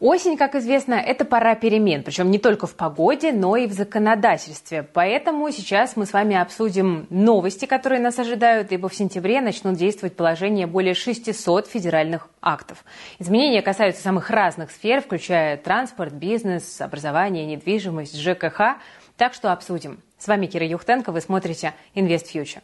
Осень, как известно, это пора перемен, причем не только в погоде, но и в законодательстве. Поэтому сейчас мы с вами обсудим новости, которые нас ожидают, ибо в сентябре начнут действовать положения более 600 федеральных актов. Изменения касаются самых разных сфер, включая транспорт, бизнес, образование, недвижимость, ЖКХ. Так что обсудим. С вами Кира Юхтенко, вы смотрите Invest Future.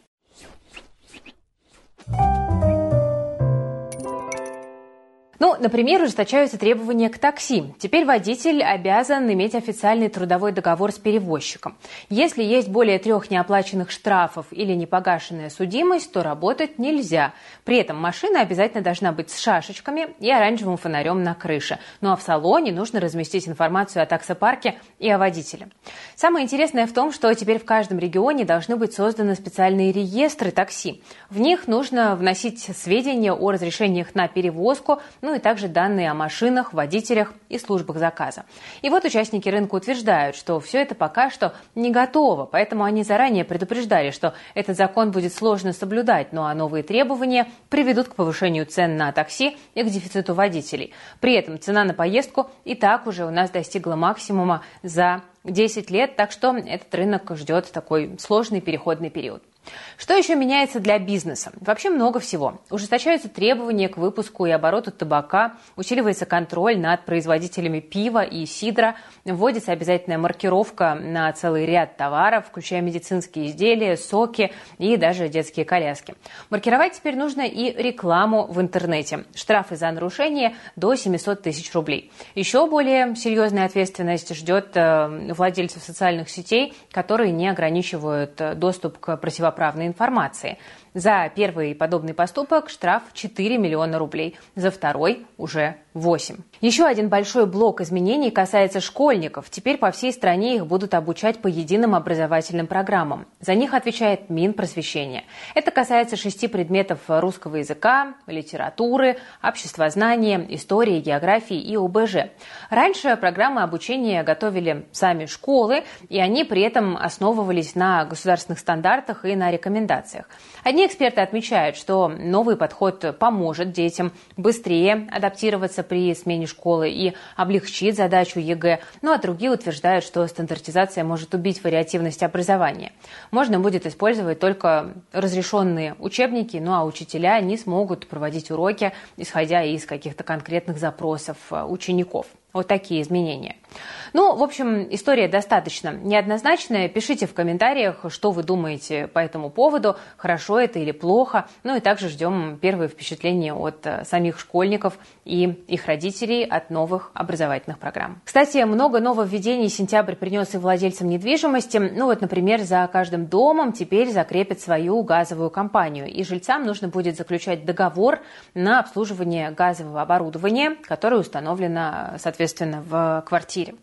Ну, например, ужесточаются требования к такси. Теперь водитель обязан иметь официальный трудовой договор с перевозчиком. Если есть более трех неоплаченных штрафов или непогашенная судимость, то работать нельзя. При этом машина обязательно должна быть с шашечками и оранжевым фонарем на крыше. Ну а в салоне нужно разместить информацию о таксопарке и о водителе. Самое интересное в том, что теперь в каждом регионе должны быть созданы специальные реестры такси. В них нужно вносить сведения о разрешениях на перевозку, ну и также данные о машинах, водителях и службах заказа. И вот участники рынка утверждают, что все это пока что не готово, поэтому они заранее предупреждали, что этот закон будет сложно соблюдать, ну а новые требования приведут к повышению цен на такси и к дефициту водителей. При этом цена на поездку и так уже у нас достигла максимума за 10 лет, так что этот рынок ждет такой сложный переходный период. Что еще меняется для бизнеса? Вообще много всего. Ужесточаются требования к выпуску и обороту табака, усиливается контроль над производителями пива и сидра, вводится обязательная маркировка на целый ряд товаров, включая медицинские изделия, соки и даже детские коляски. Маркировать теперь нужно и рекламу в интернете. Штрафы за нарушение до 700 тысяч рублей. Еще более серьезная ответственность ждет э, владельцев социальных сетей, которые не ограничивают э, доступ к противоположным правной информации. За первый подобный поступок штраф 4 миллиона рублей, за второй уже 8. Еще один большой блок изменений касается школьников. Теперь по всей стране их будут обучать по единым образовательным программам. За них отвечает Минпросвещение. Это касается шести предметов русского языка, литературы, обществознания, истории, географии и ОБЖ. Раньше программы обучения готовили сами школы, и они при этом основывались на государственных стандартах и на рекомендациях. Одни эксперты отмечают, что новый подход поможет детям быстрее адаптироваться при смене школы и облегчит задачу ЕГЭ, ну а другие утверждают, что стандартизация может убить вариативность образования. Можно будет использовать только разрешенные учебники, ну а учителя не смогут проводить уроки, исходя из каких-то конкретных запросов э, учеников. Вот такие изменения. Ну, в общем, история достаточно неоднозначная. Пишите в комментариях, что вы думаете по этому поводу, хорошо это или плохо. Ну и также ждем первые впечатления от э, самих школьников и их родителей от новых образовательных программ. Кстати, много нововведений сентябрь принес и владельцам недвижимости. Ну вот, например, за каждым домом теперь закрепят свою газовую компанию. И жильцам нужно будет заключать договор на обслуживание газового оборудования, которое установлено, соответственно, в квартире.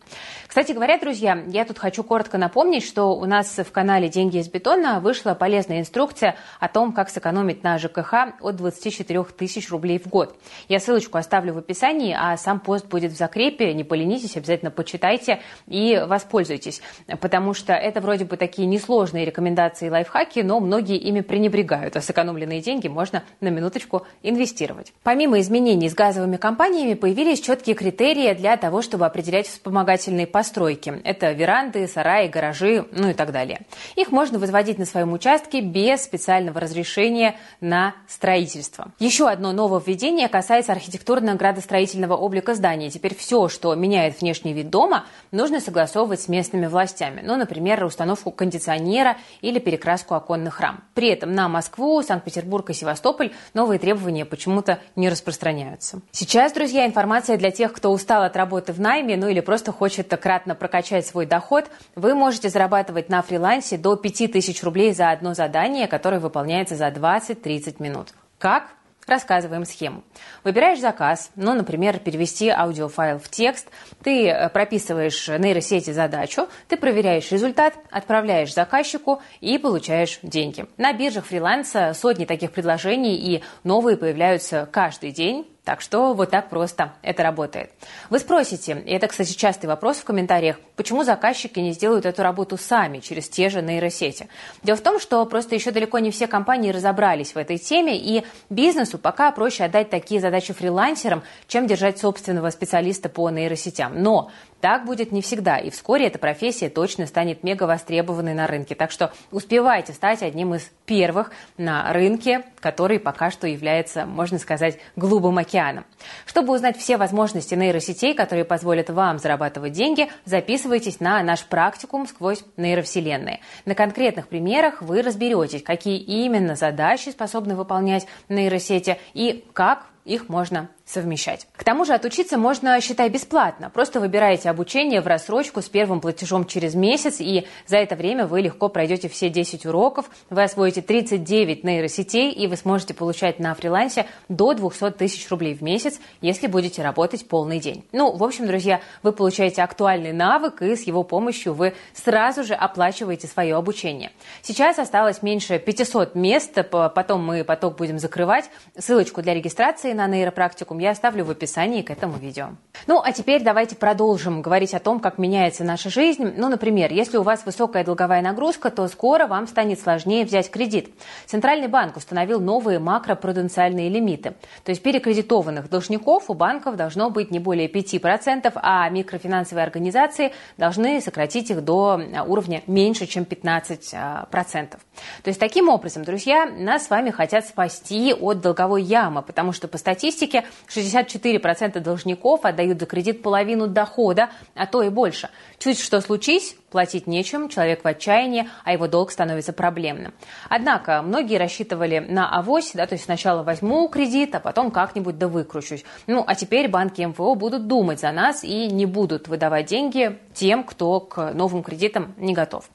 Кстати говоря, друзья, я тут хочу коротко напомнить, что у нас в канале «Деньги из бетона» вышла полезная инструкция о том, как сэкономить на ЖКХ от 24 тысяч рублей в год. Я ссылочку оставлю в описании, а сам пост будет в закрепе. Не поленитесь, обязательно почитайте и воспользуйтесь, потому что это вроде бы такие несложные рекомендации и лайфхаки, но многие ими пренебрегают, а сэкономленные деньги можно на минуточку инвестировать. Помимо изменений с газовыми компаниями появились четкие критерии для того, чтобы определять вспомогательные постройки. Это веранды, сараи, гаражи, ну и так далее. Их можно возводить на своем участке без специального разрешения на строительство. Еще одно нововведение касается архитектурно-градостроительного облика здания. Теперь все, что меняет внешний вид дома, нужно согласовывать с местными властями. Ну, например, установку кондиционера или перекраску оконных рам. При этом на Москву, Санкт-Петербург и Севастополь новые требования почему-то не распространяются. Сейчас, друзья, информация для тех, кто устал от работы в найме, ну или просто хочет хочет кратно прокачать свой доход, вы можете зарабатывать на фрилансе до 5000 рублей за одно задание, которое выполняется за 20-30 минут. Как? Рассказываем схему. Выбираешь заказ, ну, например, перевести аудиофайл в текст, ты э, прописываешь нейросети задачу, ты проверяешь результат, отправляешь заказчику и получаешь деньги. На биржах фриланса сотни таких предложений и новые появляются каждый день. Так что вот так просто это работает. Вы спросите, и это, кстати, частый вопрос в комментариях, почему заказчики не сделают эту работу сами через те же нейросети? Дело в том, что просто еще далеко не все компании разобрались в этой теме, и бизнесу пока проще отдать такие задачи фрилансерам, чем держать собственного специалиста по нейросетям. Но так будет не всегда, и вскоре эта профессия точно станет мега востребованной на рынке. Так что успевайте стать одним из первых на рынке, который пока что является, можно сказать, голубым океаном. Чтобы узнать все возможности нейросетей, которые позволят вам зарабатывать деньги, записывайтесь на наш практикум сквозь нейровселенные. На конкретных примерах вы разберетесь, какие именно задачи способны выполнять нейросети и как их можно совмещать. К тому же отучиться можно, считай, бесплатно. Просто выбираете обучение в рассрочку с первым платежом через месяц, и за это время вы легко пройдете все 10 уроков, вы освоите 39 нейросетей, и вы сможете получать на фрилансе до 200 тысяч рублей в месяц, если будете работать полный день. Ну, в общем, друзья, вы получаете актуальный навык, и с его помощью вы сразу же оплачиваете свое обучение. Сейчас осталось меньше 500 мест, потом мы поток будем закрывать. Ссылочку для регистрации на нейропрактику практикум я оставлю в описании к этому видео. Ну, а теперь давайте продолжим говорить о том, как меняется наша жизнь. Ну, например, если у вас высокая долговая нагрузка, то скоро вам станет сложнее взять кредит. Центральный банк установил новые макропруденциальные лимиты. То есть перекредитованных должников у банков должно быть не более 5%, а микрофинансовые организации должны сократить их до уровня меньше, чем 15%. То есть таким образом, друзья, нас с вами хотят спасти от долговой ямы, потому что по статистике 64% должников отдают за кредит половину дохода, а то и больше. Чуть что случись, платить нечем, человек в отчаянии, а его долг становится проблемным. Однако многие рассчитывали на авось, да, то есть сначала возьму кредит, а потом как-нибудь да выкручусь. Ну, а теперь банки МФО будут думать за нас и не будут выдавать деньги тем, кто к новым кредитам не готов.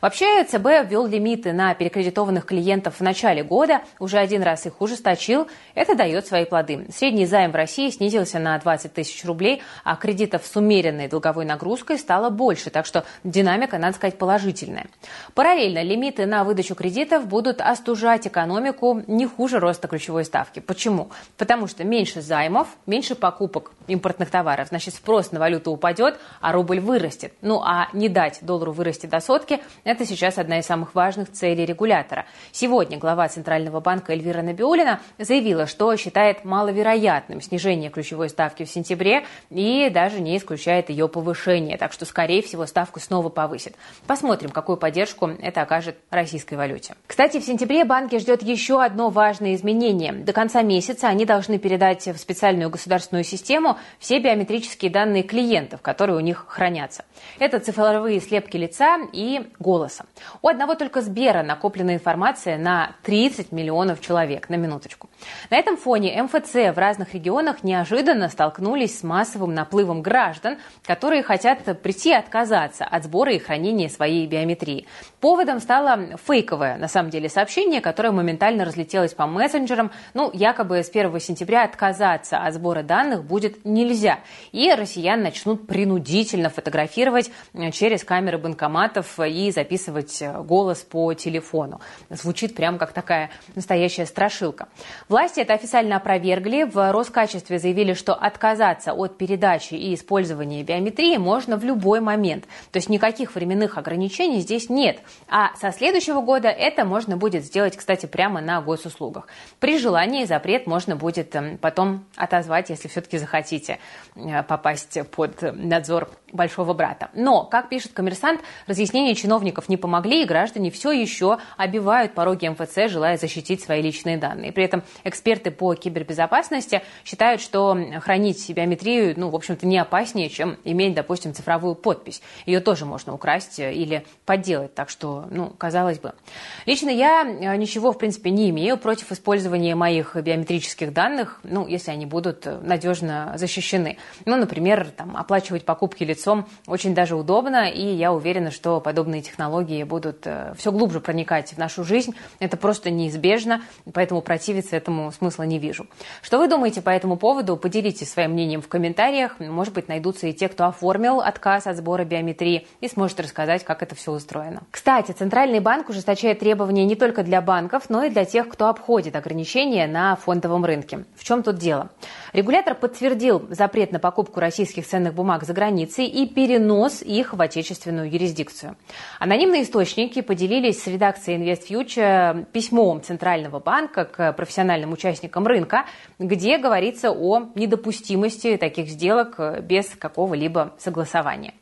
Вообще ЦБ ввел лимиты на перекредитованных клиентов в начале года, уже один раз их ужесточил. Это дает свои плоды. Средний займ в России снизился на 20 тысяч рублей, а кредитов с умеренной долговой нагрузкой стало больше, так что надо сказать, положительная. Параллельно лимиты на выдачу кредитов будут остужать экономику не хуже роста ключевой ставки. Почему? Потому что меньше займов, меньше покупок импортных товаров, значит спрос на валюту упадет, а рубль вырастет. Ну а не дать доллару вырасти до сотки – это сейчас одна из самых важных целей регулятора. Сегодня глава Центрального банка Эльвира Набиулина заявила, что считает маловероятным снижение ключевой ставки в сентябре и даже не исключает ее повышение. Так что, скорее всего, ставку снова повысит. Посмотрим, какую поддержку это окажет российской валюте. Кстати, в сентябре банки ждет еще одно важное изменение. До конца месяца они должны передать в специальную государственную систему все биометрические данные клиентов, которые у них хранятся. Это цифровые слепки лица и голоса. У одного только Сбера накоплена информация на 30 миллионов человек, на минуточку. На этом фоне МФЦ в разных регионах неожиданно столкнулись с массовым наплывом граждан, которые хотят прийти и отказаться от сбора и хранения своей биометрии. Поводом стало фейковое, на самом деле, сообщение, которое моментально разлетелось по мессенджерам. Ну, якобы с 1 сентября отказаться от сбора данных будет нельзя. И россиян начнут принудительно фотографировать через камеры банкоматов и записывать голос по телефону. Звучит прям как такая настоящая страшилка. Власти это официально опровергли. В Роскачестве заявили, что отказаться от передачи и использования биометрии можно в любой момент. То есть никаких временных ограничений здесь нет. А со следующего года это можно будет сделать, кстати, прямо на госуслугах. При желании запрет можно будет эм, потом отозвать, если все-таки захотите э, попасть под надзор большого брата. Но, как пишет коммерсант, разъяснения чиновников не помогли, и граждане все еще обивают пороги МФЦ, желая защитить свои личные данные. При этом эксперты по кибербезопасности считают, что хранить биометрию, ну, в общем-то, не опаснее, чем иметь, допустим, цифровую подпись. Ее тоже можно украсть или подделать, так что, ну, казалось бы. Лично я э, ничего, в принципе, не имею против использования моих биометрических данных, ну, если они будут надежно защищены. Ну, например, там, оплачивать покупки лицом очень даже удобно, и я уверена, что подобные технологии будут э, все глубже проникать в нашу жизнь. Это просто неизбежно, поэтому противиться этому смысла не вижу. Что вы думаете по этому поводу? Поделитесь своим мнением в комментариях. Может быть, найдутся и те, кто оформил отказ от сбора биометрии и сможет рассказать, как это все устроено. Кстати, Центральный банк ужесточает требования не только для банков, но и для тех, кто обходит ограничения на фондовом рынке. В чем тут дело? Регулятор подтвердил запрет на покупку российских ценных бумаг за границей и перенос их в отечественную юрисдикцию. Анонимные источники поделились с редакцией InvestFuture письмом Центрального банка к профессиональным участникам рынка, где говорится о недопустимости таких сделок без какого-либо согласования.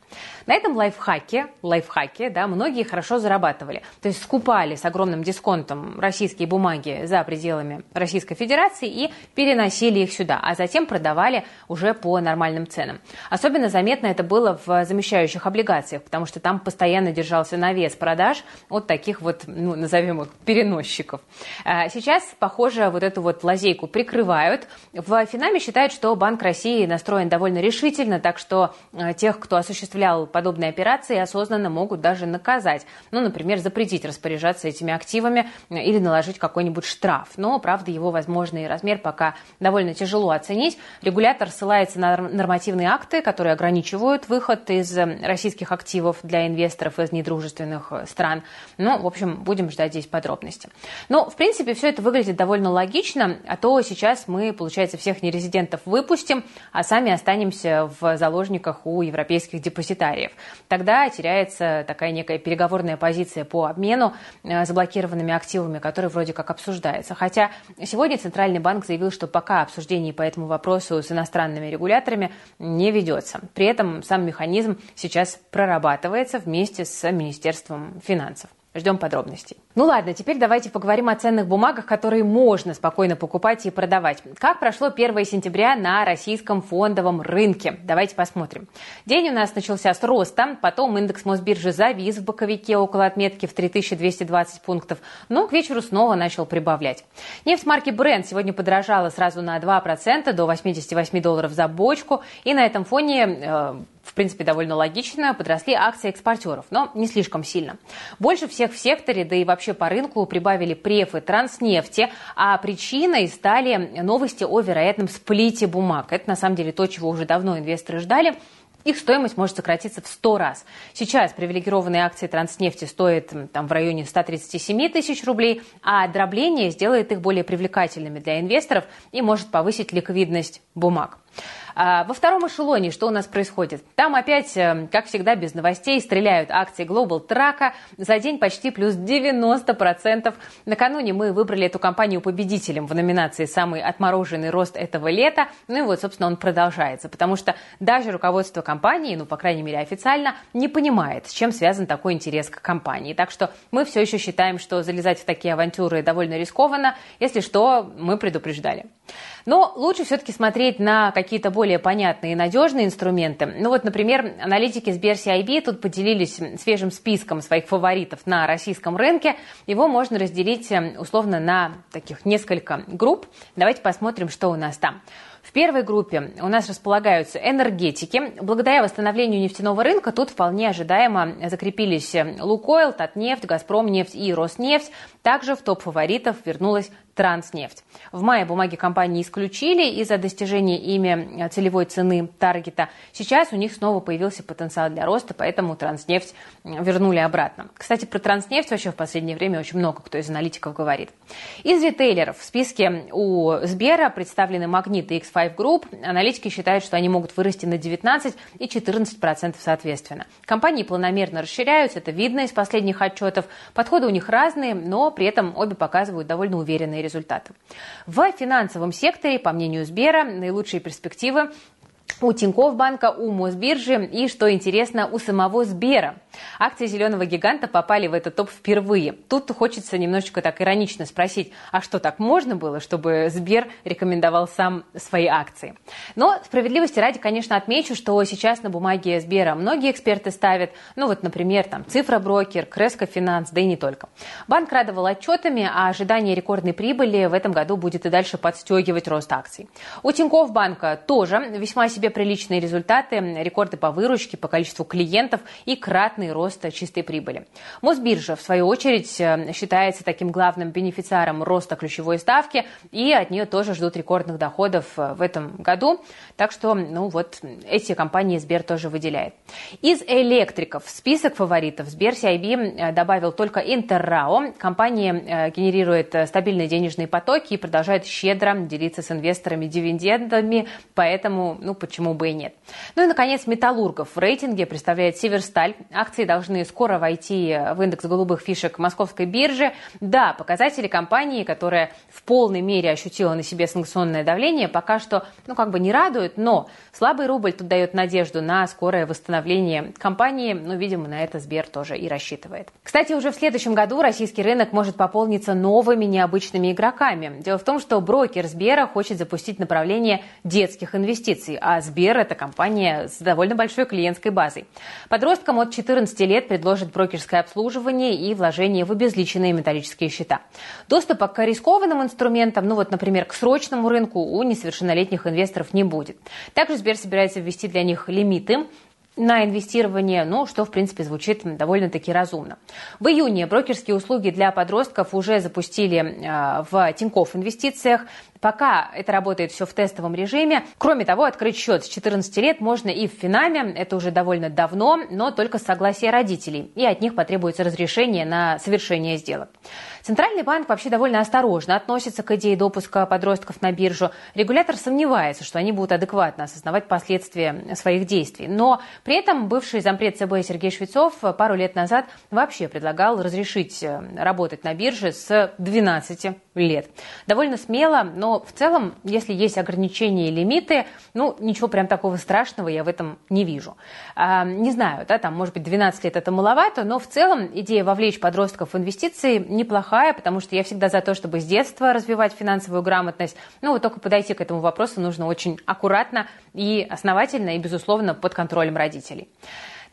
На этом лайфхаке, лайфхаке, да, многие хорошо зарабатывали. То есть скупали с огромным дисконтом российские бумаги за пределами Российской Федерации и переносили их сюда, а затем продавали уже по нормальным ценам. Особенно заметно это было в замещающих облигациях, потому что там постоянно держался навес продаж от таких вот, ну, назовем их, переносчиков. А сейчас, похоже, вот эту вот лазейку прикрывают. В Финаме считают, что Банк России настроен довольно решительно, так что э, тех, кто осуществлял подобные операции осознанно могут даже наказать. Ну, например, запретить распоряжаться этими активами э, или наложить какой-нибудь штраф. Но, правда, его возможный размер пока довольно тяжело оценить. Регулятор ссылается на нормативные акты, которые ограничивают выход из э, российских активов для инвесторов из недружественных э, стран. Ну, в общем, будем ждать здесь подробности. Но, в принципе, все это выглядит довольно логично, а то сейчас мы, получается, всех нерезидентов выпустим, а сами останемся в заложниках у европейских депозитариев. Тогда теряется такая некая переговорная позиция по обмену э, заблокированными активами, которая вроде как обсуждается. Хотя сегодня Центральный банк заявил, что пока обсуждение по этому вопросу с иностранными регуляторами не ведется. При этом сам механизм сейчас прорабатывается вместе с Министерством финансов. Ждем подробностей. Ну ладно, теперь давайте поговорим о ценных бумагах, которые можно спокойно покупать и продавать. Как прошло 1 сентября на российском фондовом рынке? Давайте посмотрим. День у нас начался с роста, потом индекс Мосбиржи завис в боковике около отметки в 3220 пунктов, но к вечеру снова начал прибавлять. Нефть марки Brent сегодня подорожала сразу на 2% до 88 долларов за бочку, и на этом фоне э, в принципе, довольно логично, подросли акции экспортеров, но не слишком сильно. Больше всех в секторе, да и вообще по рынку прибавили префы транснефти, а причиной стали новости о вероятном сплите бумаг. Это, на самом деле, то, чего уже давно инвесторы ждали. Их стоимость может сократиться в 100 раз. Сейчас привилегированные акции транснефти стоят там, в районе 137 тысяч рублей, а дробление сделает их более привлекательными для инвесторов и может повысить ликвидность бумаг. А, во втором эшелоне что у нас происходит? Там опять, э, как всегда, без новостей стреляют акции Global Track за день почти плюс 90%. Накануне мы выбрали эту компанию победителем в номинации «Самый отмороженный рост этого лета». Ну и вот, собственно, он продолжается, потому что даже руководство компании, ну, по крайней мере, официально, не понимает, с чем связан такой интерес к компании. Так что мы все еще считаем, что залезать в такие авантюры довольно рискованно. Если что, мы предупреждали. Но лучше все-таки смотреть на какие-то более понятные и надежные инструменты. Ну вот, например, аналитики Сбер CIB тут поделились свежим списком своих фаворитов на российском рынке. Его можно разделить э, условно на таких несколько групп. Давайте посмотрим, что у нас там. В первой группе у нас располагаются энергетики. Благодаря восстановлению нефтяного рынка тут вполне ожидаемо закрепились э, Лукойл, Татнефть, Газпром, нефть и Роснефть. Также в топ фаворитов вернулась Транснефть. В мае бумаги компании исключили из-за достижения ими целевой цены таргета. Сейчас у них снова появился потенциал для роста, поэтому Транснефть вернули обратно. Кстати, про Транснефть вообще в последнее время очень много кто из аналитиков говорит. Из ритейлеров в списке у Сбера представлены Магнит и X5 Group. Аналитики считают, что они могут вырасти на 19 и 14 процентов соответственно. Компании планомерно расширяются, это видно из последних отчетов. Подходы у них разные, но при этом обе показывают довольно уверенные результаты. В финансовом секторе, по мнению Сбера, наилучшие перспективы у Тинькофф банка, у Мосбиржи и, что интересно, у самого Сбера. Акции зеленого гиганта попали в этот топ впервые. Тут хочется немножечко так иронично спросить, а что так можно было, чтобы Сбер рекомендовал сам свои акции? Но справедливости ради, конечно, отмечу, что сейчас на бумаге Сбера многие эксперты ставят, ну вот, например, там Цифроброкер, Креско Финанс, да и не только. Банк радовал отчетами, а ожидание рекордной прибыли в этом году будет и дальше подстегивать рост акций. У Тинькофф банка тоже весьма себе себе приличные результаты, рекорды по выручке, по количеству клиентов и кратный рост чистой прибыли. Мосбиржа, в свою очередь, э, считается таким главным бенефициаром роста ключевой ставки, и от нее тоже ждут рекордных доходов э, в этом году. Так что, ну вот, эти компании Сбер тоже выделяет. Из электриков в список фаворитов Сбер CIB э, добавил только Интеррао. Компания генерирует стабильные денежные потоки и продолжает щедро делиться с инвесторами дивидендами, поэтому, ну, почему бы и нет. Ну и, наконец, Металлургов в рейтинге представляет Северсталь. Акции должны скоро войти в индекс голубых фишек Московской биржи. Да, показатели компании, которая в полной мере ощутила на себе санкционное давление, пока что, ну, как бы не радуют, но слабый рубль тут дает надежду на скорое восстановление компании. Ну, видимо, на это Сбер тоже и рассчитывает. Кстати, уже в следующем году российский рынок может пополниться новыми необычными игроками. Дело в том, что брокер Сбера хочет запустить направление детских инвестиций, а Сбер – это компания с довольно большой клиентской базой. Подросткам от 14 лет предложит брокерское обслуживание и вложение в обезличенные металлические счета. Доступа к рискованным инструментам, ну вот, например, к срочному рынку у несовершеннолетних инвесторов не будет. Также Сбер собирается ввести для них лимиты на инвестирование, ну, что, в принципе, звучит довольно-таки разумно. В июне брокерские услуги для подростков уже запустили э, в Тинькофф инвестициях. Пока это работает все в тестовом режиме. Кроме того, открыть счет с 14 лет можно и в Финаме. Это уже довольно давно, но только с согласия родителей. И от них потребуется разрешение на совершение сделок. Центральный банк вообще довольно осторожно относится к идее допуска подростков на биржу. Регулятор сомневается, что они будут адекватно осознавать последствия своих действий. Но при этом бывший зампред ЦБ Сергей Швецов пару лет назад вообще предлагал разрешить э, работать на бирже с 12 лет. Довольно смело, но в целом, если есть ограничения и лимиты, ну, ничего прям такого страшного я в этом не вижу. А, не знаю, да, там, может быть, 12 лет это маловато, но в целом идея вовлечь подростков в инвестиции неплохая, потому что я всегда за то, чтобы с детства развивать финансовую грамотность. Ну, вот только подойти к этому вопросу нужно очень аккуратно и основательно, и, безусловно, под контролем родителей.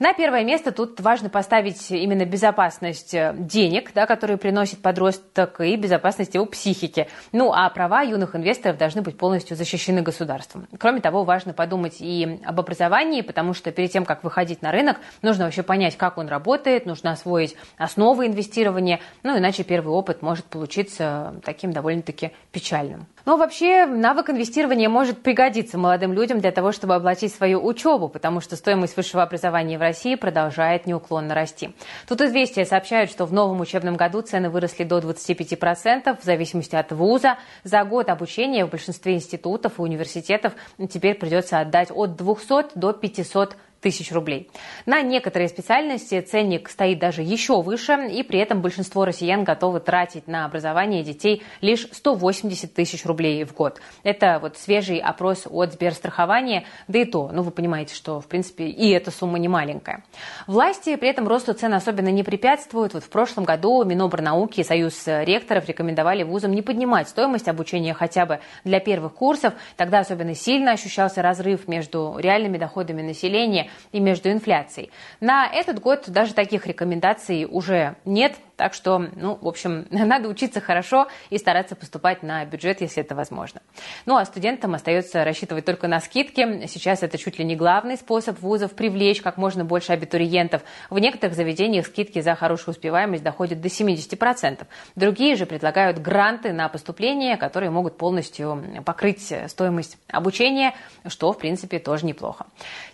На первое место тут важно поставить именно безопасность э, денег, да, которые приносит подросток, и безопасность его психики. Ну, а права юных инвесторов должны быть полностью защищены государством. Кроме того, важно подумать и об образовании, потому что перед тем, как выходить на рынок, нужно вообще понять, как он работает, нужно освоить основы инвестирования, ну, иначе первый опыт может получиться таким довольно-таки печальным. Но вообще навык инвестирования может пригодиться молодым людям для того, чтобы оплатить свою учебу, потому что стоимость высшего образования в России продолжает неуклонно расти. Тут известия сообщают, что в новом учебном году цены выросли до 25% в зависимости от вуза. За год обучения в большинстве институтов и университетов теперь придется отдать от 200 до 500 тысяч рублей. На некоторые специальности ценник стоит даже еще выше, и при этом большинство россиян готовы тратить на образование детей лишь 180 тысяч рублей в год. Это вот свежий опрос от Сберстрахования, да и то, ну вы понимаете, что в принципе и эта сумма не маленькая. Власти при этом росту цен особенно не препятствуют. Вот в прошлом году Минобрнауки и Союз ректоров рекомендовали вузам не поднимать стоимость обучения хотя бы для первых курсов. Тогда особенно сильно ощущался разрыв между реальными доходами населения и между инфляцией. На этот год даже таких рекомендаций уже нет, так что, ну, в общем, надо учиться хорошо и стараться поступать на бюджет, если это возможно. Ну, а студентам остается рассчитывать только на скидки. Сейчас это чуть ли не главный способ вузов привлечь как можно больше абитуриентов. В некоторых заведениях скидки за хорошую успеваемость доходят до 70%. Другие же предлагают гранты на поступление, которые могут полностью покрыть стоимость обучения, что, в принципе, тоже неплохо.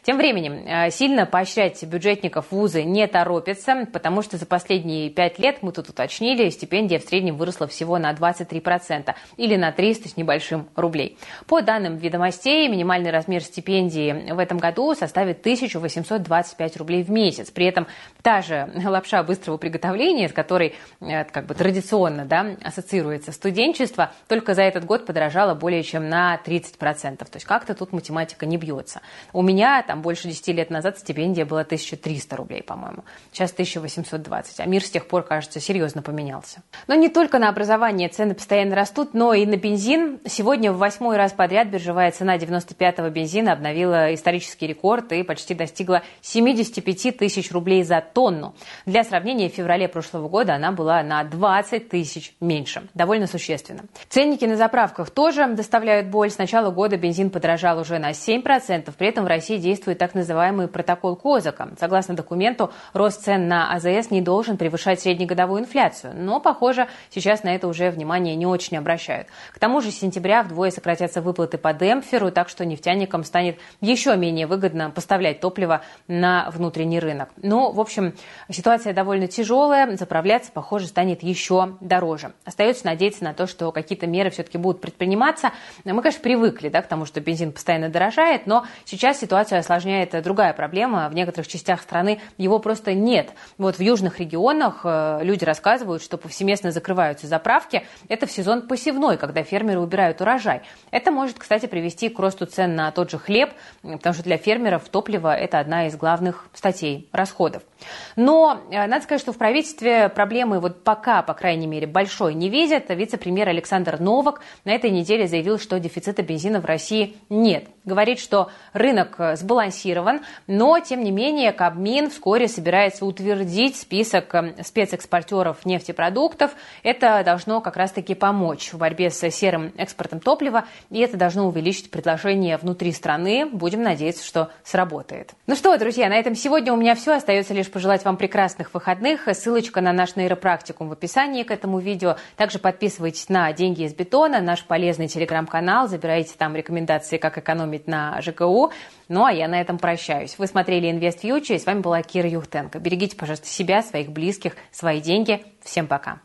Тем временем, сильно поощрять бюджетников вузы не торопятся, потому что за последние пять лет лет, мы тут уточнили, стипендия в среднем выросла всего на 23% или на 300 с небольшим рублей. По данным ведомостей, минимальный размер стипендии в этом году составит 1825 рублей в месяц. При этом та же лапша быстрого приготовления, с которой э, как бы традиционно да, ассоциируется студенчество, только за этот год подорожала более чем на 30%. То есть как-то тут математика не бьется. У меня там больше 10 лет назад стипендия была 1300 рублей, по-моему. Сейчас 1820. А мир с тех пор, кажется, серьезно поменялся. Но не только на образование цены постоянно растут, но и на бензин. Сегодня в восьмой раз подряд биржевая цена 95-го бензина обновила исторический рекорд и почти достигла 75 тысяч рублей за тонну. Для сравнения, в феврале прошлого года она была на 20 тысяч меньше. Довольно существенно. Ценники на заправках тоже доставляют боль. С начала года бензин подорожал уже на 7%. При этом в России действует так называемый протокол Козака. Согласно документу, рост цен на АЗС не должен превышать среднегодовую инфляцию. Но, похоже, сейчас на это уже внимание не очень обращают. К тому же с сентября вдвое сократятся выплаты по демпферу, так что нефтяникам станет еще менее выгодно поставлять топливо на внутренний рынок. Ну, в общем, ситуация довольно тяжелая. Заправляться, похоже, станет еще дороже. Остается надеяться на то, что какие-то меры все-таки будут предприниматься. Мы, конечно, привыкли да, к тому, что бензин постоянно дорожает, но сейчас ситуацию осложняет другая проблема. В некоторых частях страны его просто нет. Вот в южных регионах э, люди рассказывают, что повсеместно закрываются заправки. Это в сезон посевной, когда фермеры убирают урожай. Это может, кстати, привести к росту цен на тот же хлеб, потому что для фермеров топливо – это одна из главных статей расходов. Но э, надо сказать, что в правительстве проблемы вот пока, по крайней мере, большой не видят. Вице-премьер Александр Новак на этой неделе заявил, что дефицита бензина в России нет. Говорит, что рынок э, сбалансирован, но, тем не менее, Кабмин вскоре собирается утвердить список э, спецэкспортеров нефтепродуктов. Это должно как раз-таки помочь в борьбе с серым экспортом топлива, и это должно увеличить предложение внутри страны. Будем надеяться, что сработает. Ну что, друзья, на этом сегодня у меня все. Остается лишь пожелать вам прекрасных выходных. Ссылочка на наш нейропрактикум в описании к этому видео. Также подписывайтесь на «Деньги из бетона», наш полезный телеграм-канал. Забирайте там рекомендации, как экономить на ЖКУ. Ну а я на этом прощаюсь. Вы смотрели «Инвест Фьючер» и с вами была Кира Юхтенко. Берегите, пожалуйста, себя, своих близких, свои деньги. Всем пока.